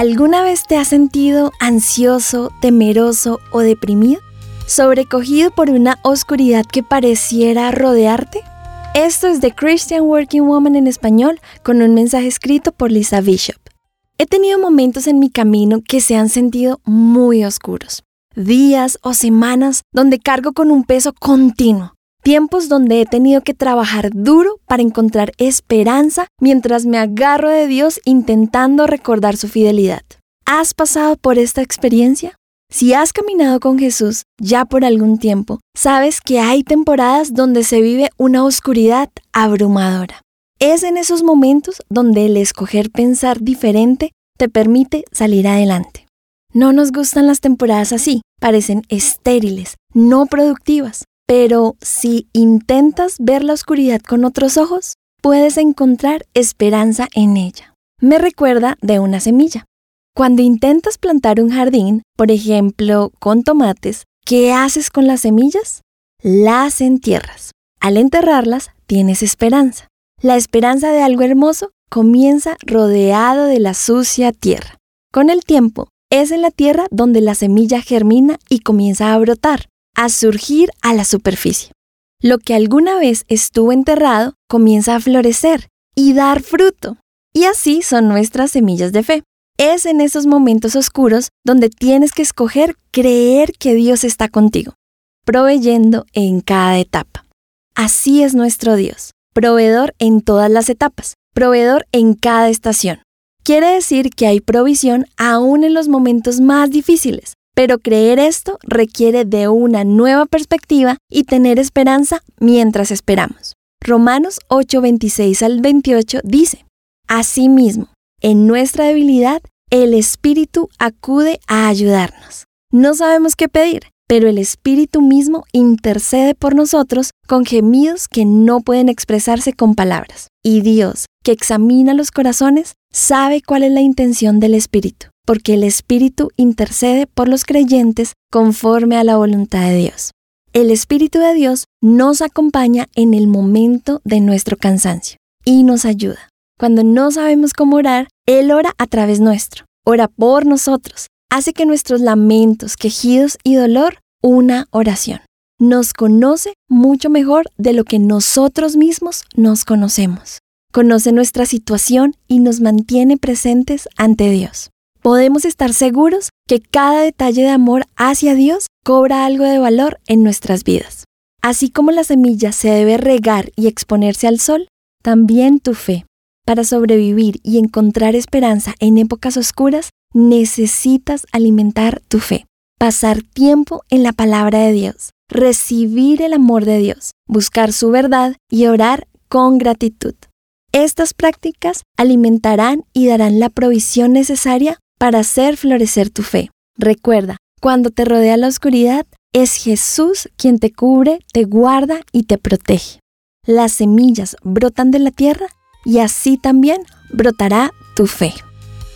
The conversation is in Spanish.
¿Alguna vez te has sentido ansioso, temeroso o deprimido? ¿Sobrecogido por una oscuridad que pareciera rodearte? Esto es The Christian Working Woman en español con un mensaje escrito por Lisa Bishop. He tenido momentos en mi camino que se han sentido muy oscuros. Días o semanas donde cargo con un peso continuo. Tiempos donde he tenido que trabajar duro para encontrar esperanza mientras me agarro de Dios intentando recordar su fidelidad. ¿Has pasado por esta experiencia? Si has caminado con Jesús ya por algún tiempo, sabes que hay temporadas donde se vive una oscuridad abrumadora. Es en esos momentos donde el escoger pensar diferente te permite salir adelante. No nos gustan las temporadas así, parecen estériles, no productivas, pero si intentas ver la oscuridad con otros ojos, puedes encontrar esperanza en ella. Me recuerda de una semilla. Cuando intentas plantar un jardín, por ejemplo, con tomates, ¿qué haces con las semillas? Las entierras. Al enterrarlas, tienes esperanza. La esperanza de algo hermoso comienza rodeado de la sucia tierra. Con el tiempo, es en la tierra donde la semilla germina y comienza a brotar, a surgir a la superficie. Lo que alguna vez estuvo enterrado comienza a florecer y dar fruto. Y así son nuestras semillas de fe. Es en esos momentos oscuros donde tienes que escoger creer que Dios está contigo, proveyendo en cada etapa. Así es nuestro Dios, proveedor en todas las etapas, proveedor en cada estación. Quiere decir que hay provisión aún en los momentos más difíciles, pero creer esto requiere de una nueva perspectiva y tener esperanza mientras esperamos. Romanos 8:26 al 28 dice, Asimismo, en nuestra debilidad, el Espíritu acude a ayudarnos. No sabemos qué pedir, pero el Espíritu mismo intercede por nosotros con gemidos que no pueden expresarse con palabras. Y Dios, que examina los corazones, sabe cuál es la intención del Espíritu, porque el Espíritu intercede por los creyentes conforme a la voluntad de Dios. El Espíritu de Dios nos acompaña en el momento de nuestro cansancio y nos ayuda. Cuando no sabemos cómo orar, Él ora a través nuestro, ora por nosotros, hace que nuestros lamentos, quejidos y dolor una oración. Nos conoce mucho mejor de lo que nosotros mismos nos conocemos. Conoce nuestra situación y nos mantiene presentes ante Dios. Podemos estar seguros que cada detalle de amor hacia Dios cobra algo de valor en nuestras vidas. Así como la semilla se debe regar y exponerse al sol, también tu fe para sobrevivir y encontrar esperanza en épocas oscuras, necesitas alimentar tu fe, pasar tiempo en la palabra de Dios, recibir el amor de Dios, buscar su verdad y orar con gratitud. Estas prácticas alimentarán y darán la provisión necesaria para hacer florecer tu fe. Recuerda, cuando te rodea la oscuridad, es Jesús quien te cubre, te guarda y te protege. Las semillas brotan de la tierra y así también brotará tu fe.